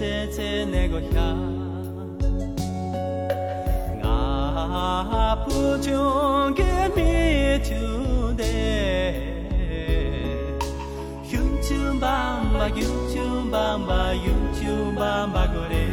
在在那个乡，阿布琼格米住的，油桐花花，油桐花花，油桐花花，古嘞。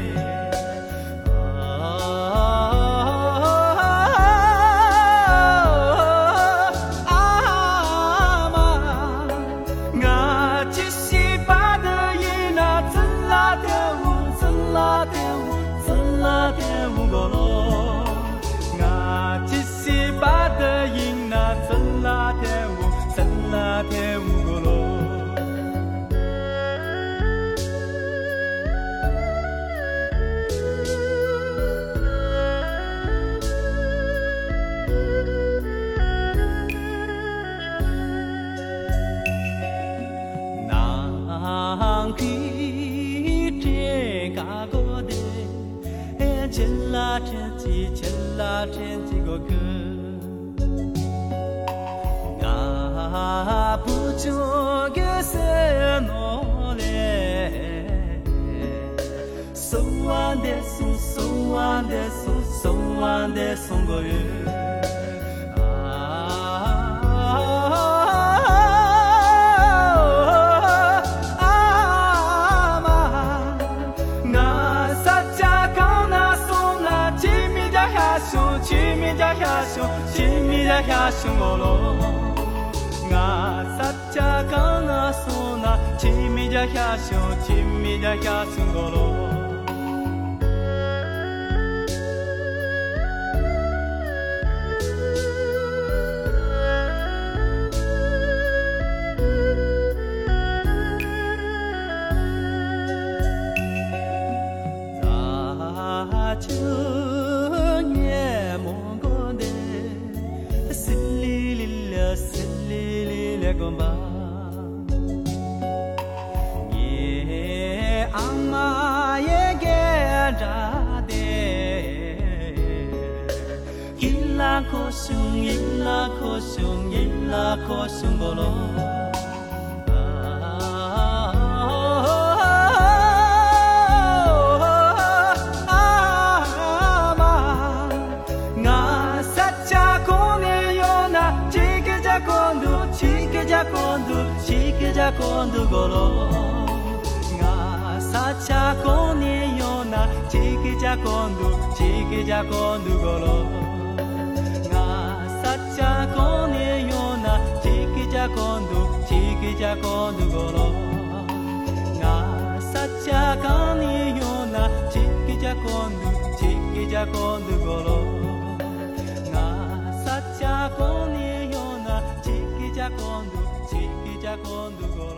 阿哥呢欸赫那哲也纳那哲也纳那哲也纳那西索那不就是格桑拉索拉得索索拉得情比这海深，情比这海深过罗。我撒下甘露，那情比这海深，情比这海深过罗。la ko sung yin la ko sung yin la ko sung bolo kondu goro nga sacha kone yona chike ja kondu chike ja kondu goro nga sacha kone yona chike ja kondu chike ja kondu goro nga sacha kone yona chike ja kondu chike ja kondu condugo